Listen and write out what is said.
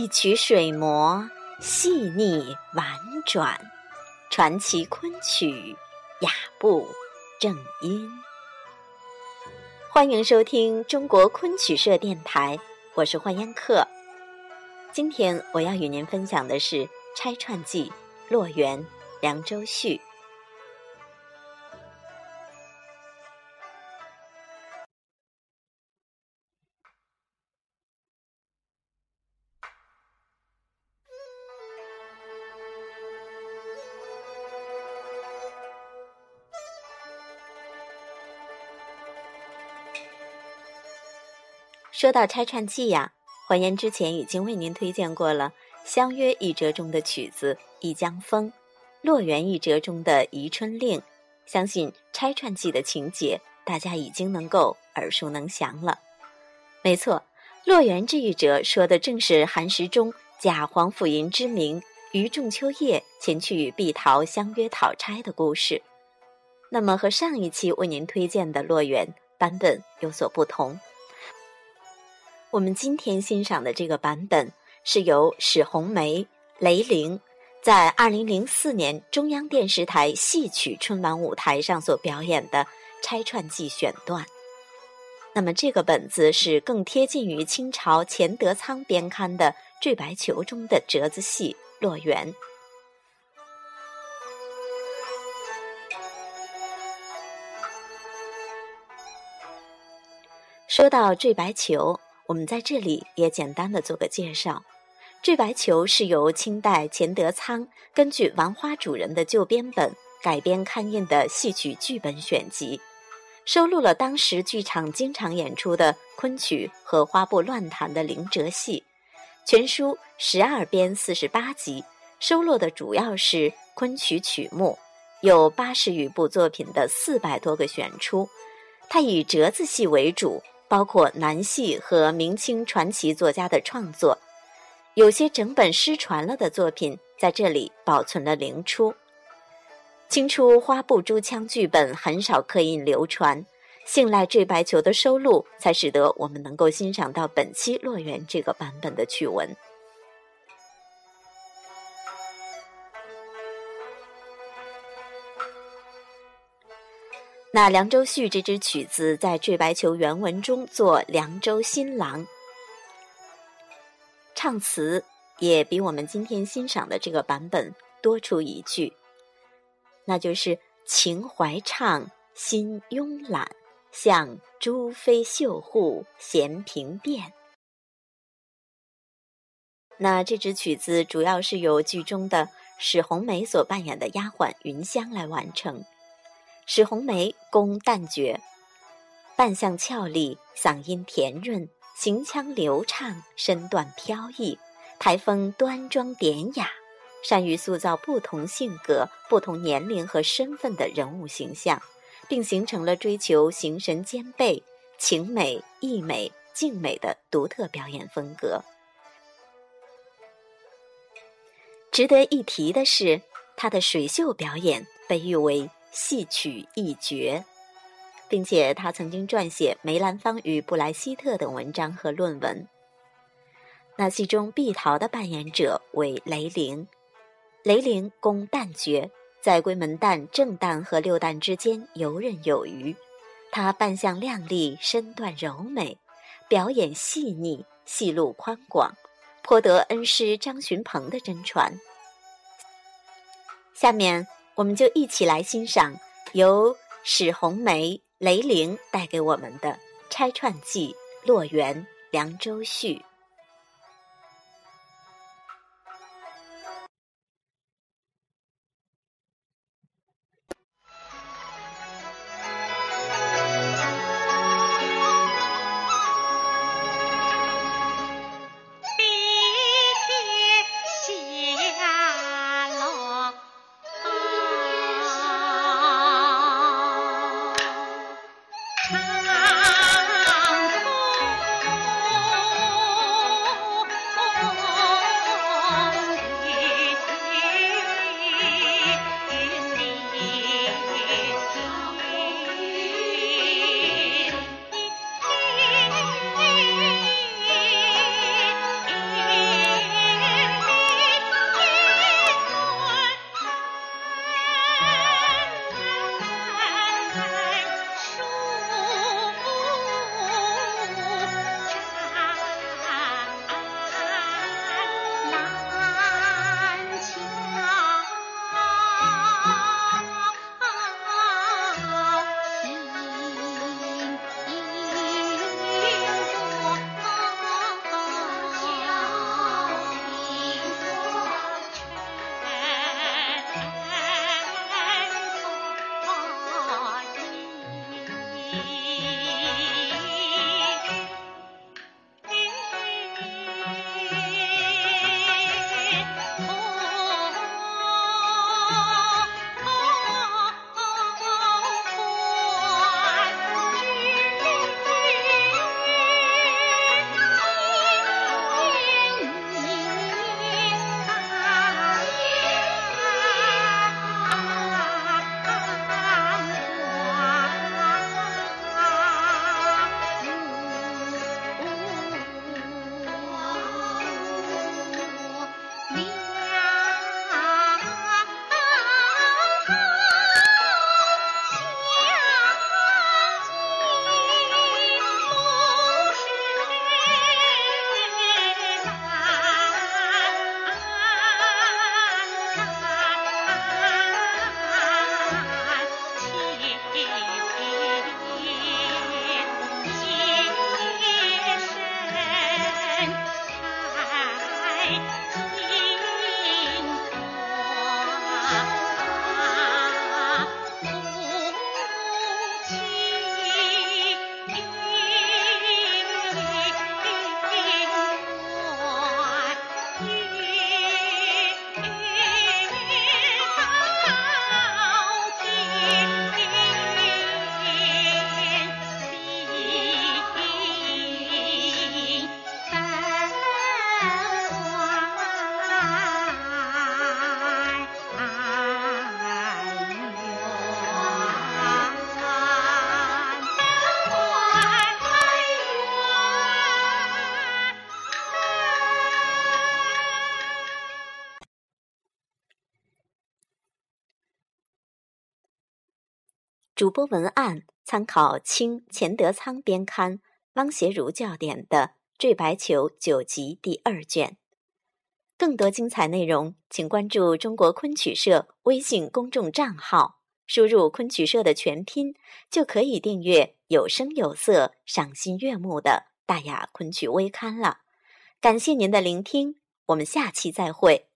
一曲水磨，细腻婉转，传奇昆曲，雅步正音。欢迎收听中国昆曲社电台，我是幻烟客。今天我要与您分享的是《拆串记·洛源·凉州序》。说到拆串记呀，欢颜之前已经为您推荐过了《相约》一折中的曲子《一江风》，《洛源》一折中的《宜春令》，相信拆串记的情节大家已经能够耳熟能详了。没错，《洛源》这一折说的正是韩时中假黄甫吟之名，于仲秋夜前去与碧桃相约讨差的故事。那么和上一期为您推荐的《洛源》版本有所不同。我们今天欣赏的这个版本是由史红梅、雷凌在二零零四年中央电视台戏曲春晚舞台上所表演的《拆串记》选段。那么这个本子是更贴近于清朝钱德仓编刊的《坠白裘》中的折子戏《洛元》。说到《坠白裘》。我们在这里也简单的做个介绍，《坠白裘》是由清代钱德仓根据《玩花主人》的旧编本改编刊印的戏曲剧本选集，收录了当时剧场经常演出的昆曲和花布乱弹的灵折戏。全书十二编四十八集，收录的主要是昆曲曲目，有八十余部作品的四百多个选出。它以折子戏为主。包括南戏和明清传奇作家的创作，有些整本失传了的作品在这里保存了灵出。清初花布珠腔剧本很少刻印流传，信赖坠白球的收录，才使得我们能够欣赏到本期《洛源》这个版本的趣闻。那《凉州序》这支曲子在《坠白裘》原文中做凉州新郎，唱词也比我们今天欣赏的这个版本多出一句，那就是“情怀畅，心慵懒，像珠飞绣户闲平变”。那这支曲子主要是由剧中的史红梅所扮演的丫鬟云香来完成。史红梅宫旦角，扮相俏丽，嗓音甜润，行腔流畅，身段飘逸，台风端庄典雅，善于塑造不同性格、不同年龄和身份的人物形象，并形成了追求形神兼备、情美、意美、静美的独特表演风格。值得一提的是，她的水袖表演被誉为。戏曲一绝，并且他曾经撰写《梅兰芳与布莱希特》等文章和论文。那戏中碧桃的扮演者为雷凌，雷凌攻旦角，在闺门旦、正旦和六旦之间游刃有余。她扮相靓丽，身段柔美，表演细腻，戏路宽广，颇得恩师张巡鹏的真传。下面。我们就一起来欣赏由史红梅、雷凌带给我们的《拆串记·洛源·凉州序》。Bye. 主播文案参考清钱德仓编刊汪协如教点的《坠白球》九集第二卷。更多精彩内容，请关注中国昆曲社微信公众账号，输入“昆曲社”的全拼，就可以订阅有声有色、赏心悦目的大雅昆曲微刊了。感谢您的聆听，我们下期再会。